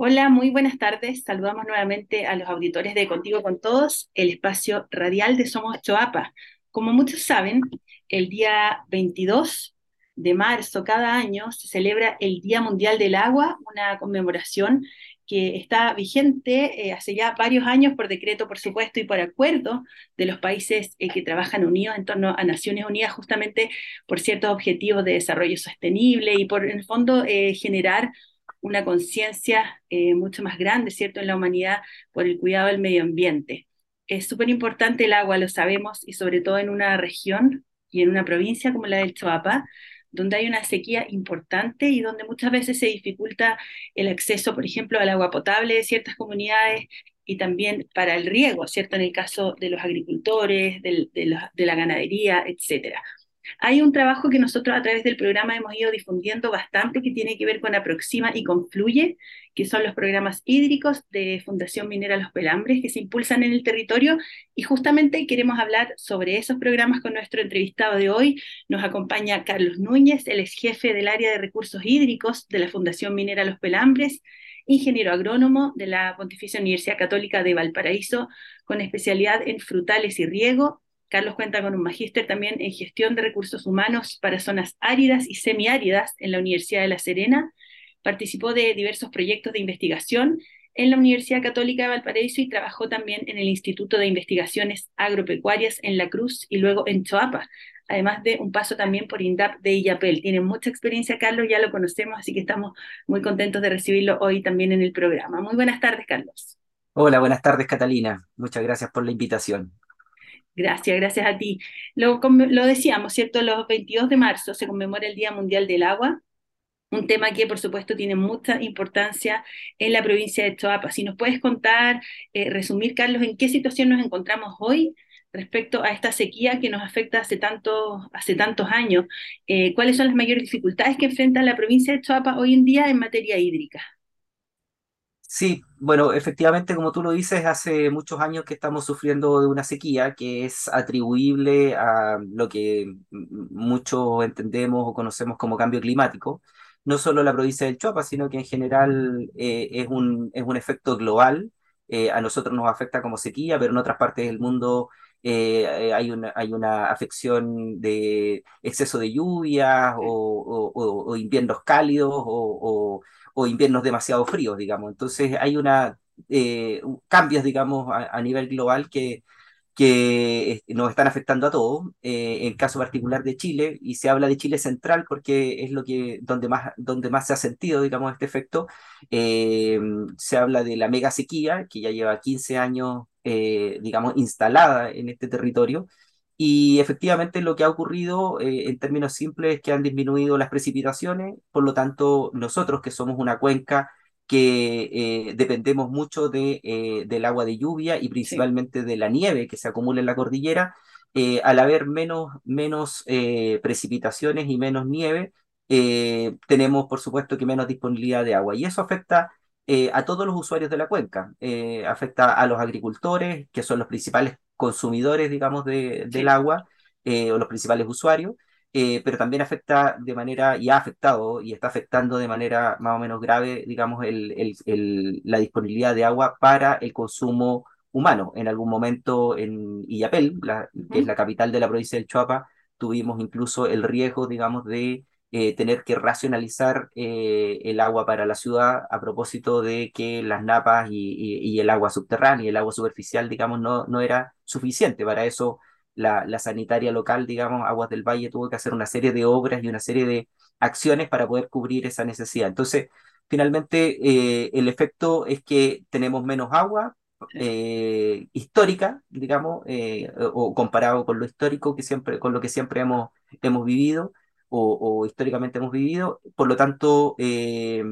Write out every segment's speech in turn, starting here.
Hola, muy buenas tardes. Saludamos nuevamente a los auditores de Contigo con Todos, el espacio radial de Somos Choapa. Como muchos saben, el día 22 de marzo cada año se celebra el Día Mundial del Agua, una conmemoración que está vigente eh, hace ya varios años por decreto, por supuesto, y por acuerdo de los países eh, que trabajan unidos en torno a Naciones Unidas, justamente por ciertos objetivos de desarrollo sostenible y por, en el fondo, eh, generar una conciencia mucho más grande, ¿cierto?, en la humanidad por el cuidado del medio ambiente. Es súper importante el agua, lo sabemos, y sobre todo en una región y en una provincia como la del Choapa, donde hay una sequía importante y donde muchas veces se dificulta el acceso, por ejemplo, al agua potable de ciertas comunidades y también para el riego, ¿cierto? En el caso de los agricultores, de, de la ganadería, etcétera. Hay un trabajo que nosotros a través del programa hemos ido difundiendo bastante que tiene que ver con Aproxima y Confluye, que son los programas hídricos de Fundación Minera Los Pelambres que se impulsan en el territorio y justamente queremos hablar sobre esos programas con nuestro entrevistado de hoy. Nos acompaña Carlos Núñez, él es jefe del área de recursos hídricos de la Fundación Minera Los Pelambres, ingeniero agrónomo de la Pontificia Universidad Católica de Valparaíso con especialidad en frutales y riego Carlos cuenta con un magíster también en gestión de recursos humanos para zonas áridas y semiáridas en la Universidad de La Serena. Participó de diversos proyectos de investigación en la Universidad Católica de Valparaíso y trabajó también en el Instituto de Investigaciones Agropecuarias en La Cruz y luego en Choapa, además de un paso también por INDAP de Illapel. Tiene mucha experiencia, Carlos, ya lo conocemos, así que estamos muy contentos de recibirlo hoy también en el programa. Muy buenas tardes, Carlos. Hola, buenas tardes, Catalina. Muchas gracias por la invitación. Gracias, gracias a ti. Lo, lo decíamos, ¿cierto? Los 22 de marzo se conmemora el Día Mundial del Agua, un tema que por supuesto tiene mucha importancia en la provincia de Choapa. Si nos puedes contar, eh, resumir, Carlos, en qué situación nos encontramos hoy respecto a esta sequía que nos afecta hace, tanto, hace tantos años, eh, cuáles son las mayores dificultades que enfrenta la provincia de Choapa hoy en día en materia hídrica. Sí, bueno, efectivamente, como tú lo dices, hace muchos años que estamos sufriendo de una sequía que es atribuible a lo que muchos entendemos o conocemos como cambio climático. No solo la provincia del Choapa, sino que en general eh, es un, efecto global. Eh, a nosotros nos afecta como sequía, pero en otras partes del mundo eh, hay, una, hay una afección de exceso de lluvias o, o, inviernos cálidos o, o inviernos demasiado fríos, digamos. Entonces hay una, eh, cambios, digamos, a, nivel global que, que nos están afectando a todos. Eh, en el caso particular de Chile, y se habla de Chile central porque es lo que, donde, más, donde más se ha sentido, digamos, este efecto, eh, se habla de la mega sequía, que ya lleva 15 años, digamos, instalada en este territorio, y efectivamente lo que ha ocurrido eh, en términos simples es que han disminuido las precipitaciones, por lo tanto nosotros que somos una cuenca que eh, dependemos mucho de, eh, del agua de lluvia y principalmente de la nieve que se acumula en la cordillera, al haber menos, menos precipitaciones y menos nieve, tenemos por supuesto que menos disponibilidad de agua. Y eso afecta a todos los usuarios de la cuenca. afecta a los agricultores, que son los principales consumidores, digamos, de, del agua eh, o los principales usuarios, eh, pero también afecta de manera, y ha afectado y está afectando de manera más o menos grave, digamos, el, el, la disponibilidad de agua para el consumo humano. En algún momento en Illapel, que es la capital de la provincia del Chuapa, tuvimos incluso el riesgo, digamos, de eh, tener que racionalizar eh, el agua para la ciudad a propósito de que las napas y, el agua subterránea y el agua superficial, digamos, no, no era suficiente. Para eso la, la, sanitaria local, digamos, Aguas del Valle, tuvo que hacer una serie de obras y una serie de acciones para poder cubrir esa necesidad. Entonces, finalmente, eh, el efecto es que tenemos menos agua, histórica, digamos, o comparado con lo histórico que siempre, con lo que siempre hemos, hemos vivido, o, históricamente hemos vivido. Por lo tanto, eh,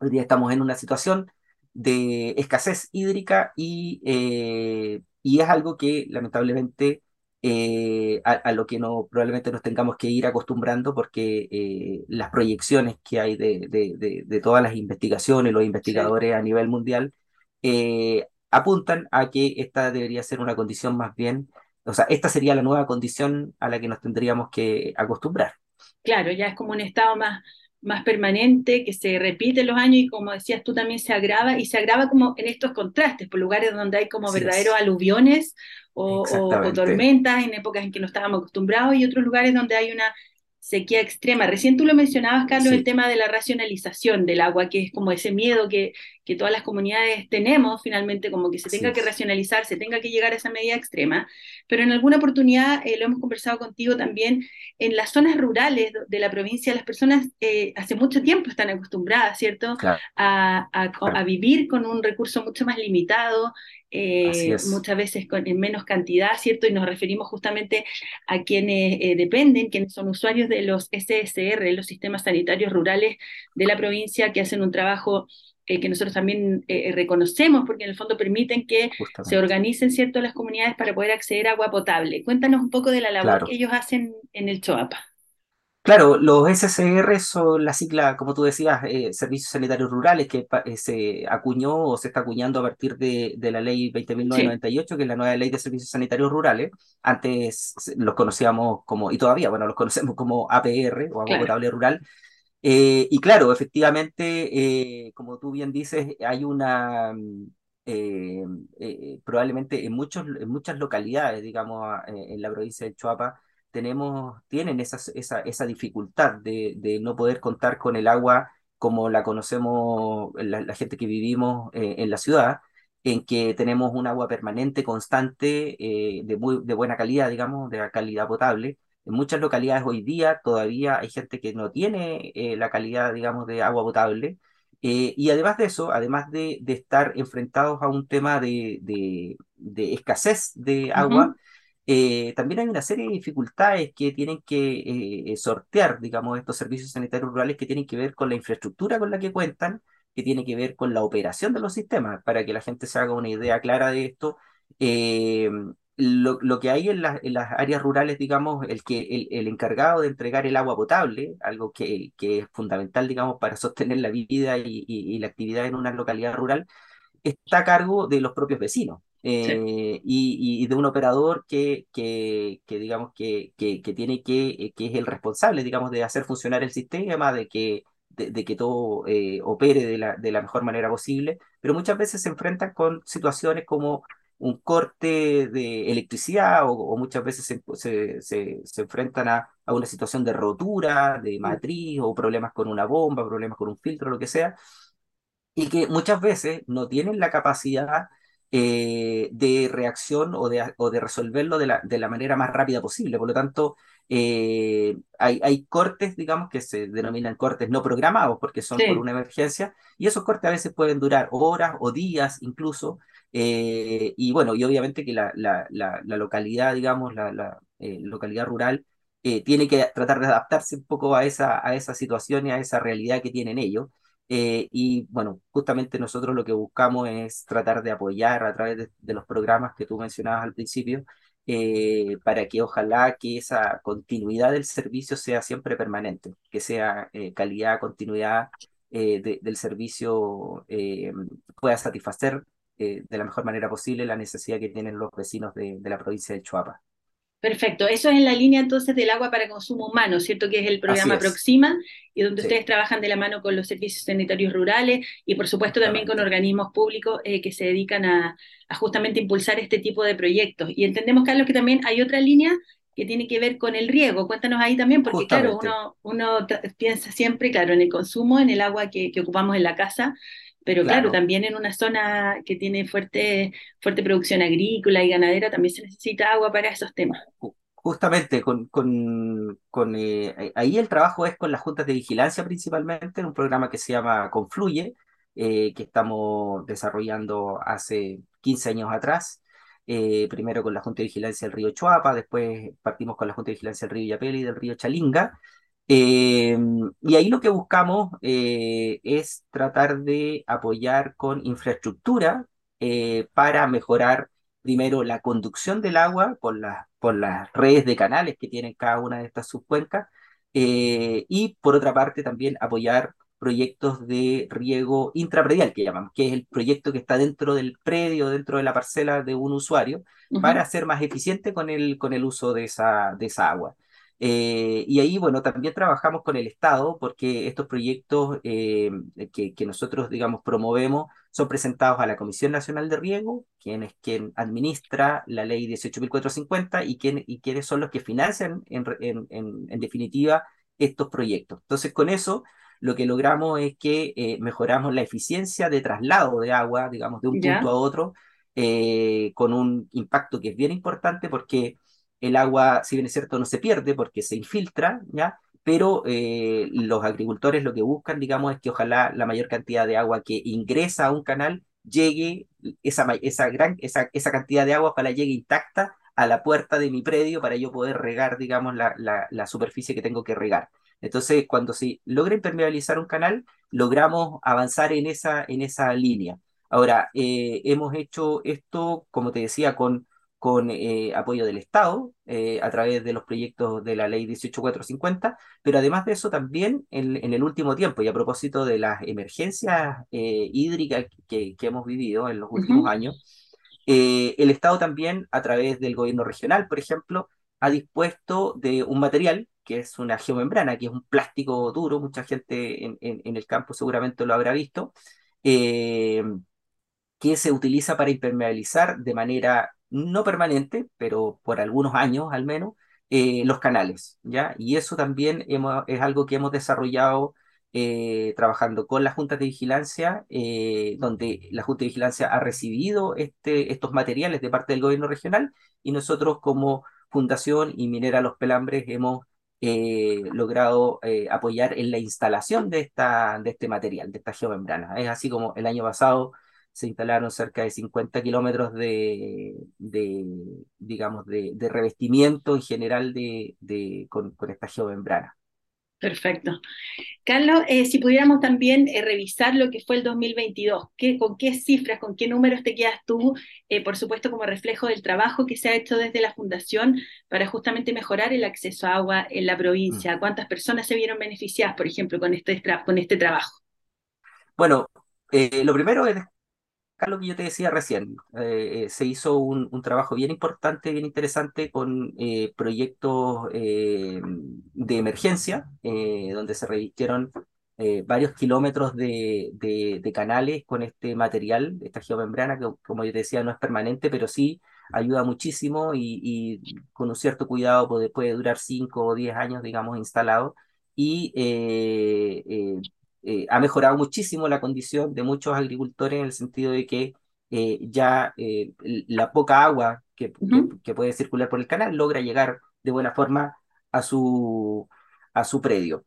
hoy día estamos en una situación de escasez hídrica y, eh, y es algo que lamentablemente eh, a, lo que no, probablemente nos tengamos que ir acostumbrando porque las proyecciones que hay de, de, de, todas las investigaciones, los investigadores a nivel mundial, apuntan a que esta debería ser una condición más bien, o sea, esta sería la nueva condición a la que nos tendríamos que acostumbrar claro, ya es como un estado más, más permanente, que se repite los años y como decías tú también se agrava y se agrava como en estos contrastes, por lugares donde hay como verdaderos aluviones o, o, tormentas en épocas en que no estábamos acostumbrados y otros lugares donde hay una sequía extrema. Recién tú lo mencionabas, Carlos, el tema de la racionalización del agua, que es como ese miedo que, que todas las comunidades tenemos, finalmente, como que se tenga que racionalizar, se tenga que llegar a esa medida extrema. Pero en alguna oportunidad, eh, lo hemos conversado contigo también, en las zonas rurales de la provincia, las personas eh, hace mucho tiempo están acostumbradas, ¿cierto?, a, a, vivir con un recurso mucho más limitado, eh, muchas veces con, en menos cantidad, ¿cierto? Y nos referimos justamente a quienes eh, dependen, quienes son usuarios de los SSR, los sistemas sanitarios rurales de la provincia, que hacen un trabajo eh, que nosotros también reconocemos, porque en el fondo permiten que se organicen, ¿cierto?, las comunidades para poder acceder a agua potable. Cuéntanos un poco de la labor que ellos hacen en el Choapa. Claro, los SSR son la sigla, como tú decías, eh, Servicios Sanitarios Rurales, que eh, se acuñó o se está acuñando a partir de, la ley 20.998, que es la nueva ley de Servicios Sanitarios Rurales. Antes los conocíamos como, y todavía, bueno, los conocemos como APR o Agua Potable Rural. Eh, y claro, efectivamente, como tú bien dices, hay una, probablemente en, muchos, en muchas localidades, digamos, en la provincia de Chuapa, tenemos, tienen esa, esa, esa dificultad de, de, no poder contar con el agua como la conocemos la, gente que vivimos eh, en la ciudad, en que tenemos un agua permanente, constante, eh, de, muy, de buena calidad, digamos, de calidad potable. En muchas localidades hoy día todavía hay gente que no tiene eh, la calidad, digamos, de agua potable. y además de eso, además de, de, estar enfrentados a un tema de, de, de escasez de agua, eh, también hay una serie de dificultades que tienen que eh, sortear, digamos, estos servicios sanitarios rurales que tienen que ver con la infraestructura con la que cuentan, que tiene que ver con la operación de los sistemas, para que la gente se haga una idea clara de esto. Eh, lo, que hay en, las áreas rurales, digamos, el, que, el, encargado de entregar el agua potable, algo que, es fundamental, digamos, para sostener la vida y la actividad en una localidad rural, está a cargo de los propios vecinos. Eh, y, de un operador que, que, que digamos, que, que, tiene que, eh, que es el responsable, digamos, de hacer funcionar el sistema, de que, de, que todo eh, opere de la, de la mejor manera posible, pero muchas veces se enfrentan con situaciones como un corte de electricidad o, muchas veces se, se, se, enfrentan a, a, una situación de rotura, de matriz o problemas con una bomba, problemas con un filtro, lo que sea, y que muchas veces no tienen la capacidad eh, de reacción o de, o de resolverlo de la, de la, manera más rápida posible. Por lo tanto, eh, hay, hay, cortes, digamos, que se denominan cortes no programados porque son por una emergencia, y esos cortes a veces pueden durar horas o días incluso. Eh, y bueno, y obviamente que la, la, la, localidad, digamos, la, localidad rural, tiene que tratar de adaptarse un poco a esa, a esa situación y a esa realidad que tienen ellos. Eh, y bueno, justamente nosotros lo que buscamos es tratar de apoyar a través de, los programas que tú mencionabas al principio, eh, para que ojalá que esa continuidad del servicio sea siempre permanente, que sea eh, calidad, continuidad del servicio pueda satisfacer de la mejor manera posible la necesidad que tienen los vecinos de, de la provincia de Chuapa. Perfecto, eso es en la línea entonces del agua para consumo humano, ¿cierto? Que es el programa Proxima y donde ustedes trabajan de la mano con los servicios sanitarios rurales y por supuesto también con organismos públicos eh, que se dedican a, justamente impulsar este tipo de proyectos. Y entendemos, Carlos, que también hay otra línea que tiene que ver con el riego. Cuéntanos ahí también, porque claro, uno, uno piensa siempre, claro, en el consumo, en el agua que, que ocupamos en la casa, pero claro. también en una zona que tiene fuerte, fuerte producción agrícola y ganadera también se necesita agua para esos temas. Justamente, con, con, con eh, ahí el trabajo es con las juntas de vigilancia principalmente, en un programa que se llama Confluye, eh, que estamos desarrollando hace 15 años atrás. Eh, primero con la Junta de Vigilancia del río Chuapa, después partimos con la Junta de Vigilancia del río Yapeli y del río Chalinga, Em, y ahí lo que buscamos eh, es tratar de apoyar con infraestructura eh, para mejorar primero la conducción del agua por, por las redes de canales que tienen cada una de estas subcuencas eh, y por otra parte también apoyar proyectos de riego intrapredial que llamamos, que es el proyecto que está dentro del predio, dentro de la parcela de un usuario, para ser más eficiente con el, con el uso de esa, de esa agua. Eh, y ahí, bueno, también trabajamos con el Estado porque estos proyectos eh, que, que, nosotros, digamos, promovemos son presentados a la Comisión Nacional de Riego, quien es quien administra la ley 18.450 y, quien, y quienes son los que financian, en, en, en, definitiva, estos proyectos. Entonces, con eso, lo que logramos es que eh, mejoramos la eficiencia de traslado de agua, digamos, de un punto a otro, con un impacto que es bien importante porque el agua, si bien es cierto, no se pierde porque se infiltra, ¿ya? Pero eh, los agricultores lo que buscan, digamos, es que ojalá la mayor cantidad de agua que ingresa a un canal llegue, esa, esa, gran, esa, esa cantidad de agua, ojalá llegue intacta a la puerta de mi predio para yo poder regar, digamos, la, la, la superficie que tengo que regar. Entonces, cuando se logra impermeabilizar un canal, logramos avanzar en esa, en esa línea. Ahora, eh, hemos hecho esto, como te decía, con con eh, apoyo del Estado eh, a través de los proyectos de la ley 18450, pero además de eso también en, en el último tiempo y a propósito de las emergencias eh, hídricas que, que, hemos vivido en los últimos uh -huh. años, el Estado también a través del gobierno regional, por ejemplo, ha dispuesto de un material que es una geomembrana, que es un plástico duro, mucha gente en, en, en el campo seguramente lo habrá visto, que se utiliza para impermeabilizar de manera no permanente, pero por algunos años al menos, eh, los canales, ¿ya? Y eso también hemos, es algo que hemos desarrollado eh, trabajando con las juntas de vigilancia, eh, donde la Junta de Vigilancia ha recibido este, estos materiales de parte del gobierno regional y nosotros como Fundación y Minera Los Pelambres hemos logrado apoyar en la instalación de, esta, de este material, de esta geomembrana. Es así como el año pasado se instalaron cerca de 50 kilómetros de, de, digamos, de, de, revestimiento en general de, de con, con, esta geomembrana. Perfecto. Carlos, eh, si pudiéramos también eh, revisar lo que fue el 2022, ¿qué, ¿con qué cifras, con qué números te quedas tú, eh, por supuesto como reflejo del trabajo que se ha hecho desde la Fundación para justamente mejorar el acceso a agua en la provincia? Mm. ¿Cuántas personas se vieron beneficiadas, por ejemplo, con este, con este trabajo? Bueno, lo primero es lo que yo te decía recién, eh, se hizo un, un, trabajo bien importante, bien interesante con eh, proyectos eh, de emergencia, donde se revistieron varios kilómetros de, de, de, canales con este material, esta geomembrana, que como yo te decía no es permanente, pero sí ayuda muchísimo y, y con un cierto cuidado puede, puede durar 5 o 10 años, digamos, instalado. Y eh, ha mejorado muchísimo la condición de muchos agricultores en el sentido de que eh, ya eh, la poca agua que, que, que, puede circular por el canal logra llegar de buena forma a su, a su predio.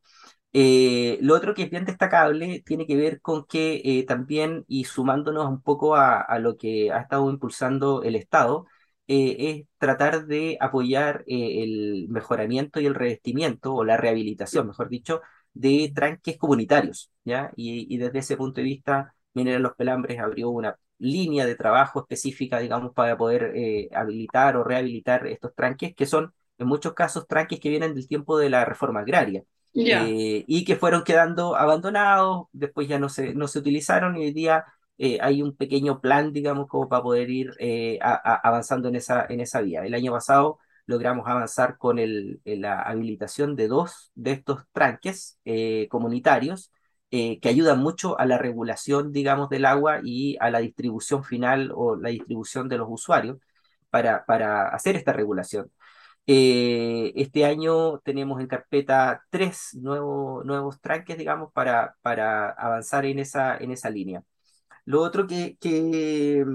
Eh, lo otro que es bien destacable tiene que ver con que eh, también, y sumándonos un poco a, a, lo que ha estado impulsando el Estado, eh, es tratar de apoyar el mejoramiento y el revestimiento, o la rehabilitación, mejor dicho, de tranques comunitarios, ¿ya? Y, y desde ese punto de vista, Minera Los Pelambres abrió una línea de trabajo específica, digamos, para poder eh, habilitar o rehabilitar estos tranques, que son en muchos casos tranques que vienen del tiempo de la reforma agraria. Yeah. Eh, y que fueron quedando abandonados, después ya no se, no se utilizaron y hoy día eh, hay un pequeño plan, digamos, como para poder ir eh, a, a avanzando en esa, en esa vía. El año pasado logramos avanzar con el, la habilitación de dos de estos tranques eh, comunitarios eh, que ayudan mucho a la regulación, digamos, del agua y a la distribución final o la distribución de los usuarios para, para hacer esta regulación. Eh, este año tenemos en carpeta tres nuevo, nuevos tranques, digamos, para, para avanzar en esa, en esa línea. Lo otro que, que,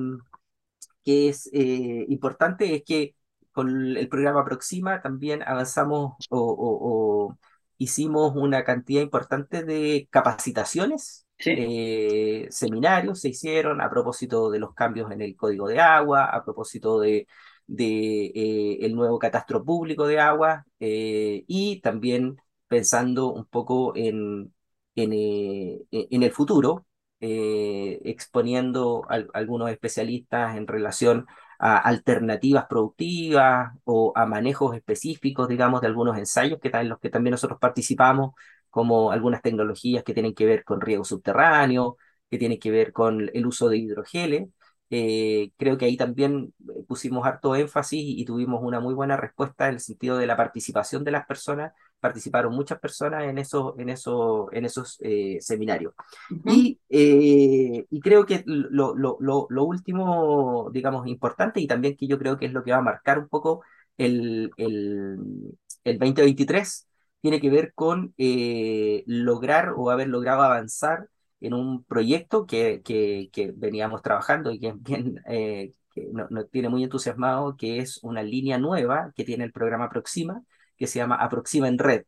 que es eh, importante es que con el programa Proxima también avanzamos o, o, o hicimos una cantidad importante de capacitaciones, sí. eh, seminarios se hicieron a propósito de los cambios en el código de agua, a propósito de, de eh, el nuevo catastro público de agua eh, y también pensando un poco en, en, en el futuro, exponiendo a, a algunos especialistas en relación a alternativas productivas o a manejos específicos, digamos, de algunos ensayos que en los que también nosotros participamos, como algunas tecnologías que tienen que ver con riego subterráneo, que tienen que ver con el uso de hidrogeles. Eh, creo que ahí también pusimos harto énfasis y tuvimos una muy buena respuesta en el sentido de la participación de las personas. Participaron muchas personas en, eso, en, eso, en esos eh, seminarios. y, y, creo que lo, lo, lo, último, digamos, importante y también que yo creo que es lo que va a marcar un poco el, el, el 2023 tiene que ver con lograr o haber logrado avanzar en un proyecto que, que, que veníamos trabajando y que, bien, eh, que nos no tiene muy entusiasmado, que es una línea nueva que tiene el programa Aproxima, que se llama Aproxima en Red.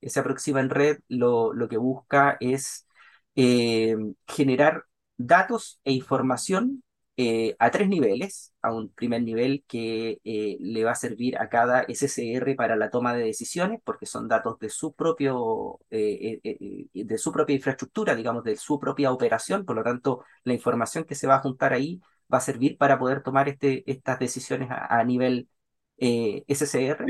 Ese Aproxima en Red lo, lo que busca es eh, generar datos e información eh, a tres niveles, a un primer nivel que eh, le va a servir a cada SCR para la toma de decisiones, porque son datos de su, propio, de su propia infraestructura, digamos, de su propia operación, por lo tanto, la información que se va a juntar ahí va a servir para poder tomar este, estas decisiones a, nivel SCR,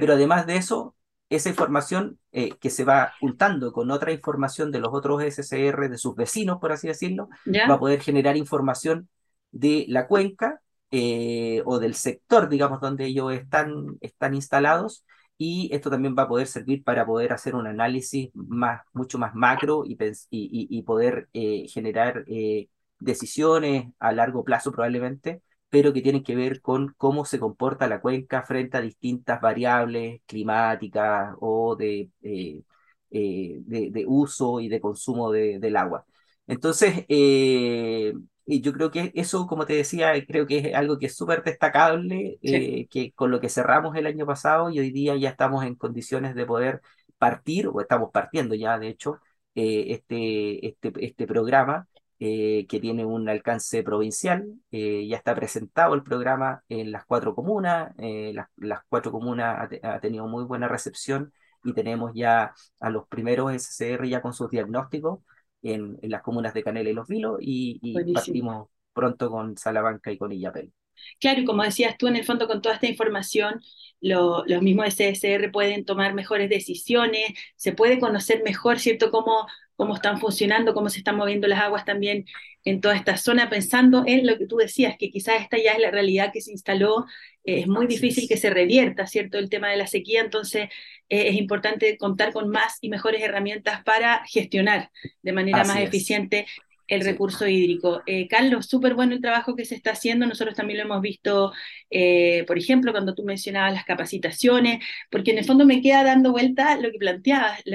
pero además de eso, esa información que se va juntando con otra información de los otros SCR, de sus vecinos, por así decirlo, va a poder generar información de la cuenca eh, o del sector, digamos, donde ellos están, están instalados. Y esto también va a poder servir para poder hacer un análisis más, mucho más macro y, y, poder eh, generar eh, decisiones a largo plazo probablemente, pero que tienen que ver con cómo se comporta la cuenca frente a distintas variables climáticas o de, de, uso y de consumo del agua. Entonces, y yo creo que eso, como te decía, creo que es algo que es súper destacable, eh, que con lo que cerramos el año pasado y hoy día ya estamos en condiciones de poder partir, o estamos partiendo ya, de hecho, eh, este, este, este programa eh, que tiene un alcance provincial. ya está presentado el programa en las cuatro comunas, las, las, cuatro comunas ha, tenido muy buena recepción y tenemos ya a los primeros SCR ya con sus diagnósticos en, las comunas de Canela y Los Vilos y, partimos pronto con Salamanca y con Illapel. Claro, y como decías tú, en el fondo con toda esta información, los mismos SSR pueden tomar mejores decisiones, se puede conocer mejor, ¿cierto?, cómo, cómo están funcionando, cómo se están moviendo las aguas también en toda esta zona, pensando en lo que tú decías, que quizás esta ya es la realidad que se instaló, eh, es muy difícil que se revierta, ¿cierto?, el tema de la sequía, entonces eh, es importante contar con más y mejores herramientas para gestionar de manera más eficiente el recurso hídrico. Eh, Carlos, súper bueno el trabajo que se está haciendo. Nosotros también lo hemos visto, eh, por ejemplo, cuando tú mencionabas las capacitaciones, porque en el fondo me queda dando vuelta lo que planteabas. E,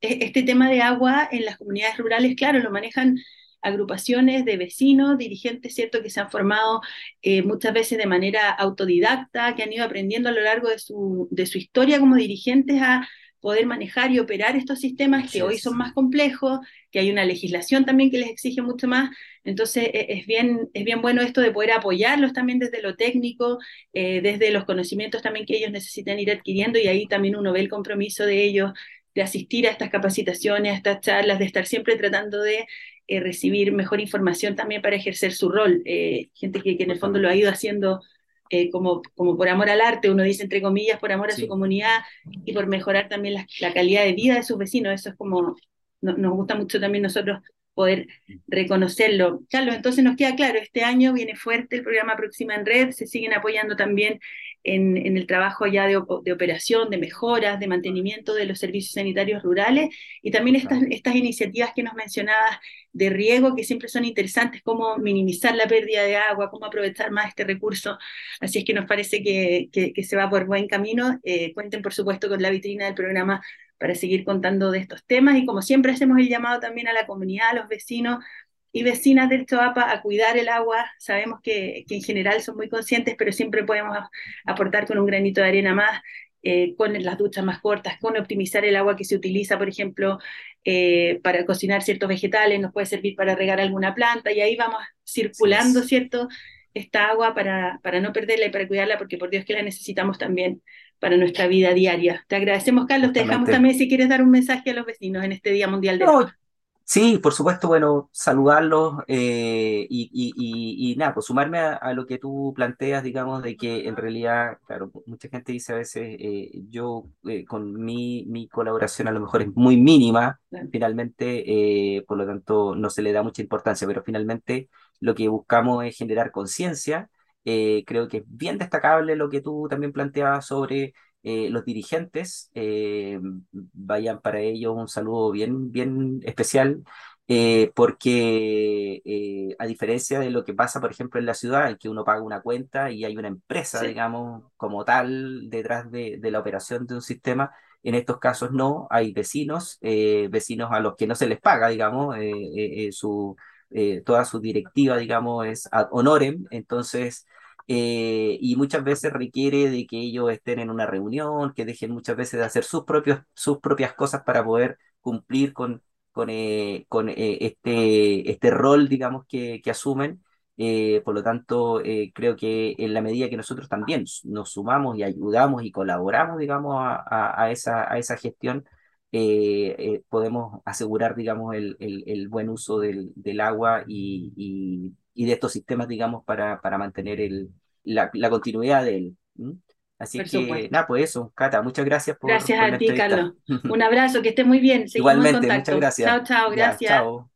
este tema de agua en las comunidades rurales, claro, lo manejan agrupaciones de vecinos, dirigentes, ¿cierto?, que se han formado eh, muchas veces de manera autodidacta, que han ido aprendiendo a lo largo de su, de su historia como dirigentes a poder manejar y operar estos sistemas que hoy son más complejos, que hay una legislación también que les exige mucho más. Entonces e, es bien, es bien bueno esto de poder apoyarlos también desde lo técnico, eh, desde los conocimientos también que ellos necesitan ir adquiriendo y ahí también uno ve el compromiso de ellos de asistir a estas capacitaciones, a estas charlas, de estar siempre tratando de eh, recibir mejor información también para ejercer su rol. Eh, gente que, que en el fondo lo ha ido haciendo eh, como, como por amor al arte, uno dice entre comillas, por amor a su comunidad y por mejorar también la, la, calidad de vida de sus vecinos. Eso es como, nos gusta mucho también nosotros poder reconocerlo. Carlos, entonces nos queda claro, este año viene fuerte el programa Próxima en Red, se siguen apoyando también en, en el trabajo ya de, de, operación, de mejoras, de mantenimiento de los servicios sanitarios rurales y también estas, estas iniciativas que nos mencionabas de riego que siempre son interesantes, cómo minimizar la pérdida de agua, cómo aprovechar más este recurso. Así es que nos parece que, que, se va por buen camino. Eh, cuenten, por supuesto, con la vitrina del programa para seguir contando de estos temas y como siempre hacemos el llamado también a la comunidad, a los vecinos y vecinas del Choapa a cuidar el agua. Sabemos que, que en general son muy conscientes, pero siempre podemos aportar con un granito de arena más eh, con las duchas más cortas, con optimizar el agua que se utiliza, por ejemplo, eh, para cocinar ciertos vegetales, nos puede servir para regar alguna planta y ahí vamos circulando, ¿cierto? Esta agua para, para no perderla y para cuidarla, porque por Dios que la necesitamos también para nuestra vida diaria. Te agradecemos, Carlos. Te dejamos también si quieres dar un mensaje a los vecinos en este Día Mundial de Agua. Sí, por supuesto, bueno, saludarlos eh, y, y, y, nada, pues sumarme a, lo que tú planteas, digamos, de que en realidad, claro, mucha gente dice a veces, eh, yo eh, con mi, mi colaboración a lo mejor es muy mínima, finalmente, por lo tanto, no se le da mucha importancia, pero finalmente lo que buscamos es generar conciencia Eh, creo que es bien destacable lo que tú también planteabas sobre eh, los dirigentes. Eh, vayan para ellos un saludo bien, bien especial eh, porque a diferencia de lo que pasa, por ejemplo, en la ciudad, en que uno paga una cuenta y hay una empresa, Sí, digamos, como tal, detrás de, de la operación de un sistema, en estos casos no, hay vecinos, vecinos a los que no se les paga, digamos, su, toda su directiva, digamos, es ad honorem, entonces... eh, y muchas veces requiere de que ellos estén en una reunión, que dejen muchas veces de hacer sus propios, sus propias cosas para poder cumplir con, con, eh, con eh, este, este rol, digamos, que, que asumen. Eh, por lo tanto, eh, creo que en la medida que nosotros también nos sumamos y ayudamos y colaboramos, digamos, a, a- a esa, a esa gestión, eh, eh, podemos asegurar, digamos, el, el- el buen uso del, del agua y, y- y de estos sistemas, digamos, para, para mantener el, la, la continuidad de él. Así por que, nada, pues eso, Cata, muchas gracias por, Gracias por a ti. Carlos. Un abrazo, que estés muy bien. Seguimos en Igualmente, muchas contacto. gracias. Chao, chao, Ya, gracias. chao.